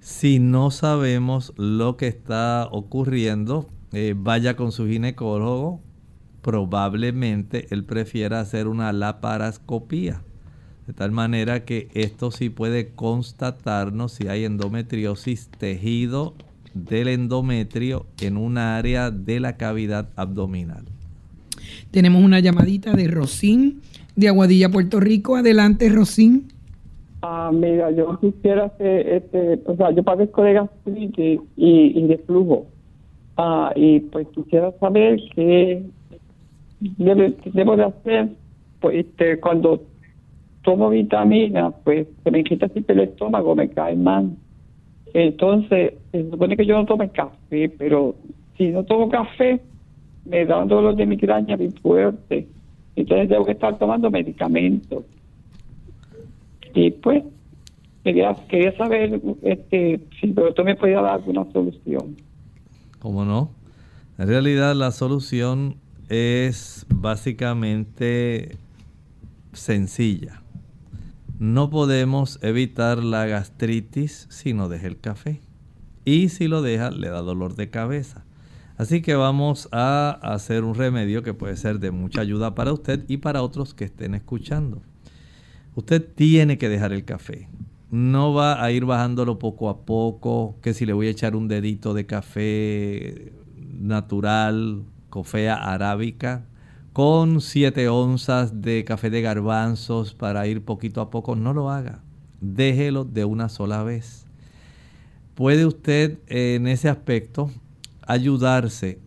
Si no sabemos lo que está ocurriendo, eh, vaya con su ginecólogo. Probablemente él prefiera hacer una laparoscopía de tal manera que esto sí puede constatarnos si hay endometriosis, tejido del endometrio en un área de la cavidad abdominal. Tenemos una llamadita de Rosín de Aguadilla, Puerto Rico. Adelante, Rosín. Ah, mira, yo quisiera hacer, este, o sea, yo padezco de gastritis y, y de flujo. Ah, y pues quisiera saber qué debo de hacer pues, este, cuando tomo vitamina, pues se me quita siempre el estómago, me cae mal. Entonces, se supone que yo no tome café, pero si no tomo café, me da un dolor de migraña muy fuerte. Entonces tengo que estar tomando medicamentos. Y pues, quería, quería saber este, si tú me podía dar alguna solución. ¿Cómo no? En realidad la solución es básicamente sencilla. No podemos evitar la gastritis si no deja el café. Y si lo deja, le da dolor de cabeza. Así que vamos a hacer un remedio que puede ser de mucha ayuda para usted y para otros que estén escuchando. Usted tiene que dejar el café. No va a ir bajándolo poco a poco, que si le voy a echar un dedito de café natural, cofea arábica, con 7 onzas de café de garbanzos para ir poquito a poco, no lo haga. Déjelo de una sola vez. Puede usted en ese aspecto ayudarse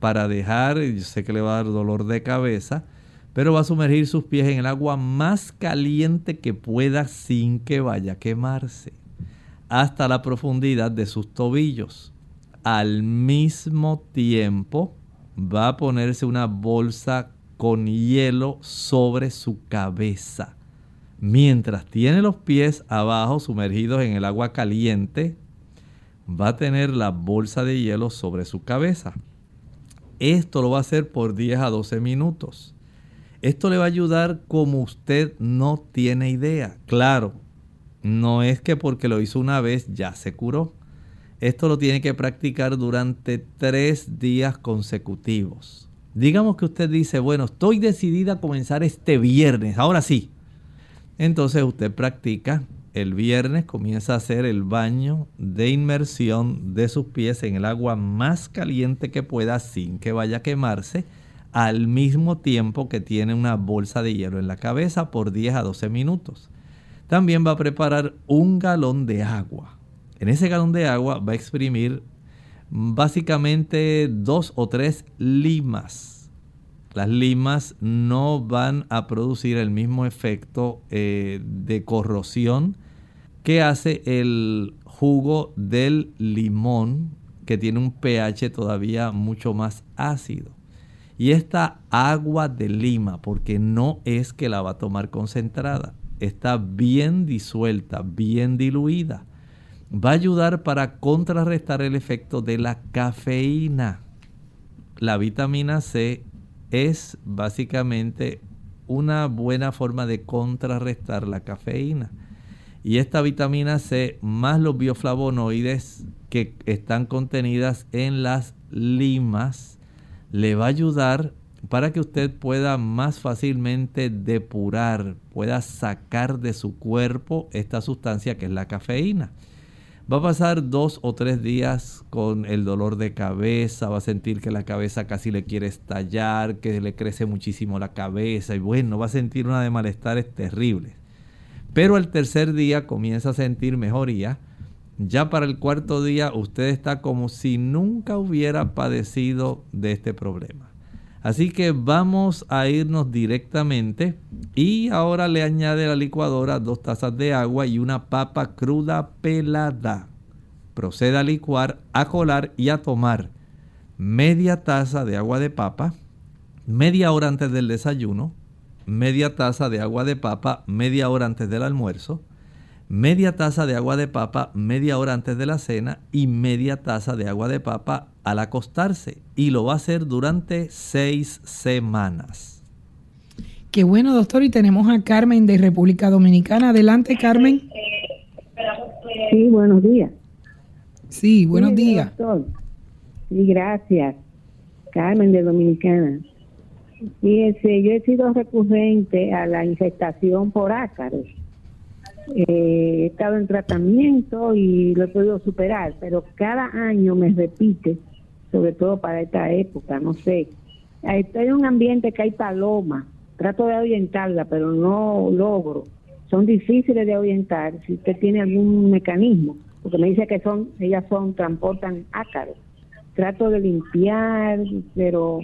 para dejar, yo sé que le va a dar dolor de cabeza, pero va a sumergir sus pies en el agua más caliente que pueda sin que vaya a quemarse, hasta la profundidad de sus tobillos. Al mismo tiempo va a ponerse una bolsa con hielo sobre su cabeza. Mientras tiene los pies abajo sumergidos en el agua caliente, va a tener la bolsa de hielo sobre su cabeza. Esto lo va a hacer por 10 a 12 minutos. Esto le va a ayudar como usted no tiene idea. Claro, no es que porque lo hizo una vez ya se curó. Esto lo tiene que practicar durante tres días consecutivos. Digamos que usted dice, bueno, estoy decidida a comenzar este viernes, ahora sí. Entonces usted practica el viernes, comienza a hacer el baño de inmersión de sus pies en el agua más caliente que pueda sin que vaya a quemarse al mismo tiempo que tiene una bolsa de hielo en la cabeza por 10 a 12 minutos. También va a preparar un galón de agua. En ese galón de agua va a exprimir básicamente dos o tres limas. Las limas no van a producir el mismo efecto eh, de corrosión que hace el jugo del limón que tiene un pH todavía mucho más ácido. Y esta agua de lima, porque no es que la va a tomar concentrada, está bien disuelta, bien diluida. Va a ayudar para contrarrestar el efecto de la cafeína. La vitamina C es básicamente una buena forma de contrarrestar la cafeína. Y esta vitamina C más los bioflavonoides que están contenidas en las limas le va a ayudar para que usted pueda más fácilmente depurar, pueda sacar de su cuerpo esta sustancia que es la cafeína. Va a pasar dos o tres días con el dolor de cabeza, va a sentir que la cabeza casi le quiere estallar, que le crece muchísimo la cabeza y bueno, va a sentir una de malestares terribles. Pero al tercer día comienza a sentir mejoría ya para el cuarto día usted está como si nunca hubiera padecido de este problema. Así que vamos a irnos directamente y ahora le añade a la licuadora dos tazas de agua y una papa cruda pelada. Proceda a licuar, a colar y a tomar media taza de agua de papa, media hora antes del desayuno, media taza de agua de papa, media hora antes del almuerzo, media taza de agua de papa media hora antes de la cena y media taza de agua de papa al acostarse. Y lo va a hacer durante seis semanas. Qué bueno, doctor. Y tenemos a Carmen de República Dominicana. Adelante, Carmen. Sí, buenos días. Sí, buenos días. Doctor. Sí, gracias. Carmen de Dominicana. Fíjese, yo he sido recurrente a la infestación por ácaros eh, he estado en tratamiento y lo he podido superar, pero cada año me repite, sobre todo para esta época, no sé. Estoy en un ambiente que hay palomas, trato de ahuyentarla, pero no logro. Son difíciles de ahuyentar si usted tiene algún mecanismo, porque me dice que son, ellas son, transportan ácaros. Trato de limpiar, pero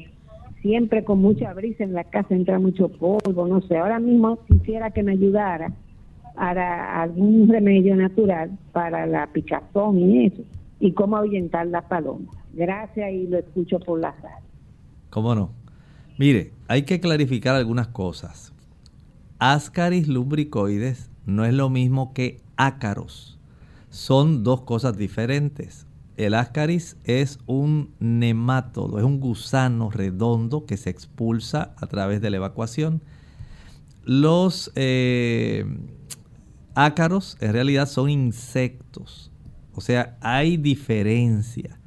siempre con mucha brisa en la casa entra mucho polvo, no sé. Ahora mismo quisiera que me ayudara para algún remedio natural para la picazón y eso, y cómo ahuyentar la paloma. Gracias y lo escucho por la radio. ¿Cómo no? Mire, hay que clarificar algunas cosas. Ascaris lumbricoides no es lo mismo que ácaros. Son dos cosas diferentes. El ascaris es un nemátodo, es un gusano redondo que se expulsa a través de la evacuación. Los eh, ácaros en realidad son insectos. O sea, hay diferencia.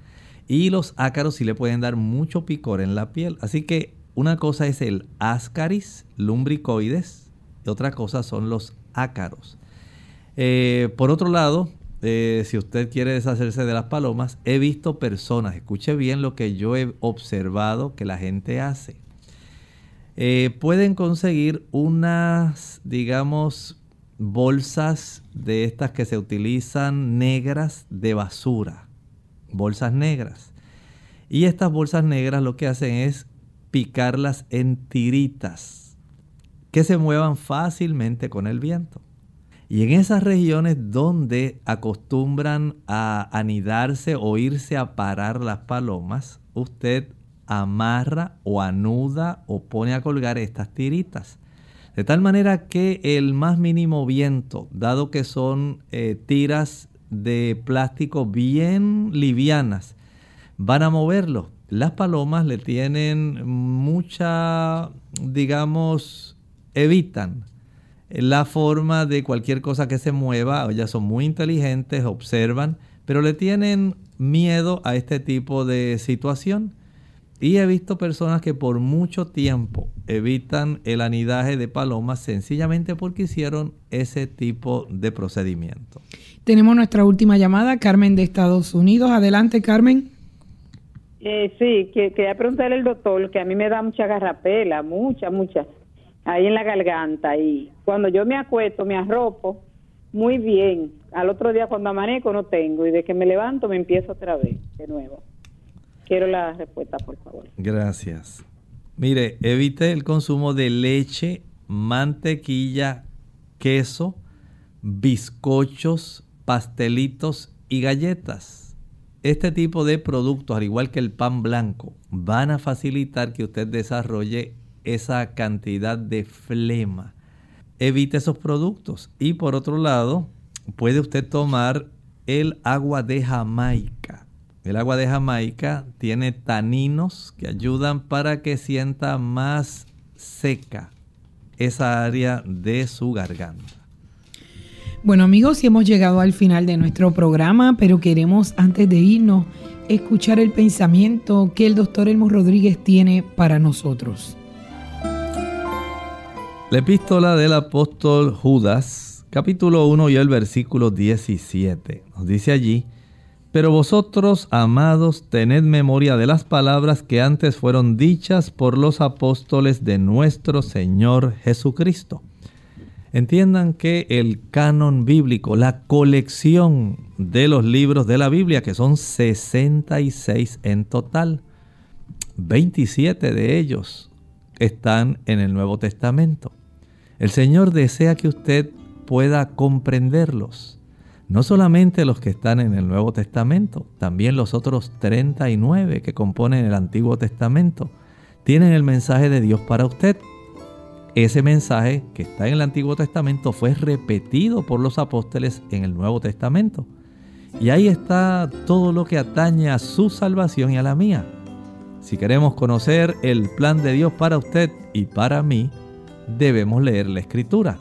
Y los ácaros sí le pueden dar mucho picor en la piel. Así que una cosa es el ascaris lumbricoides y otra cosa son los ácaros. Eh, por otro lado, eh, si usted quiere deshacerse de las palomas, he visto personas, escuche bien lo que yo he observado que la gente hace. Eh, pueden conseguir unas, digamos, bolsas de estas que se utilizan negras de basura, bolsas negras. Y estas bolsas negras lo que hacen es picarlas en tiritas. que se muevan fácilmente con el viento. Y en esas regiones donde acostumbran a anidarse o irse a parar las palomas, usted amarra o anuda o pone a colgar estas tiritas. De tal manera que el más mínimo viento, dado que son eh, tiras de plástico bien livianas, van a moverlo. Las palomas le tienen mucha, digamos, evitan la forma de cualquier cosa que se mueva. Ellas son muy inteligentes, observan, pero le tienen miedo a este tipo de situación. Y he visto personas que por mucho tiempo evitan el anidaje de palomas sencillamente porque hicieron ese tipo de procedimiento. Tenemos nuestra última llamada, Carmen de Estados Unidos. Adelante, Carmen. Eh, sí, que quería preguntarle al doctor que a mí me da mucha garrapela, mucha, mucha, ahí en la garganta. Y cuando yo me acuesto, me arropo muy bien. Al otro día cuando amanezco no tengo y de que me levanto me empiezo otra vez, de nuevo. Quiero la respuesta, por favor. Gracias. Mire, evite el consumo de leche, mantequilla, queso, bizcochos, pastelitos y galletas. Este tipo de productos, al igual que el pan blanco, van a facilitar que usted desarrolle esa cantidad de flema. Evite esos productos. Y por otro lado, puede usted tomar el agua de Jamaica. El agua de Jamaica tiene taninos que ayudan para que sienta más seca esa área de su garganta. Bueno amigos, y hemos llegado al final de nuestro programa, pero queremos antes de irnos escuchar el pensamiento que el doctor Elmo Rodríguez tiene para nosotros. La epístola del apóstol Judas, capítulo 1 y el versículo 17, nos dice allí, pero vosotros, amados, tened memoria de las palabras que antes fueron dichas por los apóstoles de nuestro Señor Jesucristo Entiendan que el canon bíblico, la colección de los libros de la Biblia, que son 66 en total, 27 de ellos están en el Nuevo Testamento. El Señor desea que usted pueda comprenderlos. No solamente los que están en el Nuevo Testamento, también los otros 39 que componen el Antiguo Testamento tienen el mensaje de Dios para usted. Ese mensaje que está en el Antiguo Testamento fue repetido por los apóstoles en el Nuevo Testamento. Y ahí está todo lo que atañe a su salvación y a la mía. Si queremos conocer el plan de Dios para usted y para mí, debemos leer la Escritura.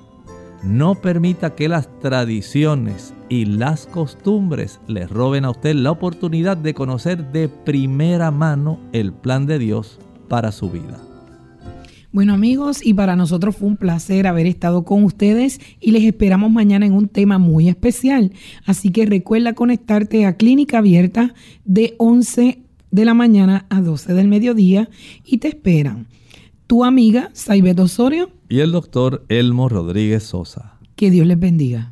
No permita que las tradiciones y las costumbres le roben a usted la oportunidad de conocer de primera mano el plan de Dios para su vida. Bueno amigos, y para nosotros fue un placer haber estado con ustedes y les esperamos mañana en un tema muy especial. Así que recuerda conectarte a Clínica Abierta de 11 de la mañana a 12 del mediodía y te esperan tu amiga Saibet Osorio y el doctor Elmo Rodríguez Sosa. Que Dios les bendiga.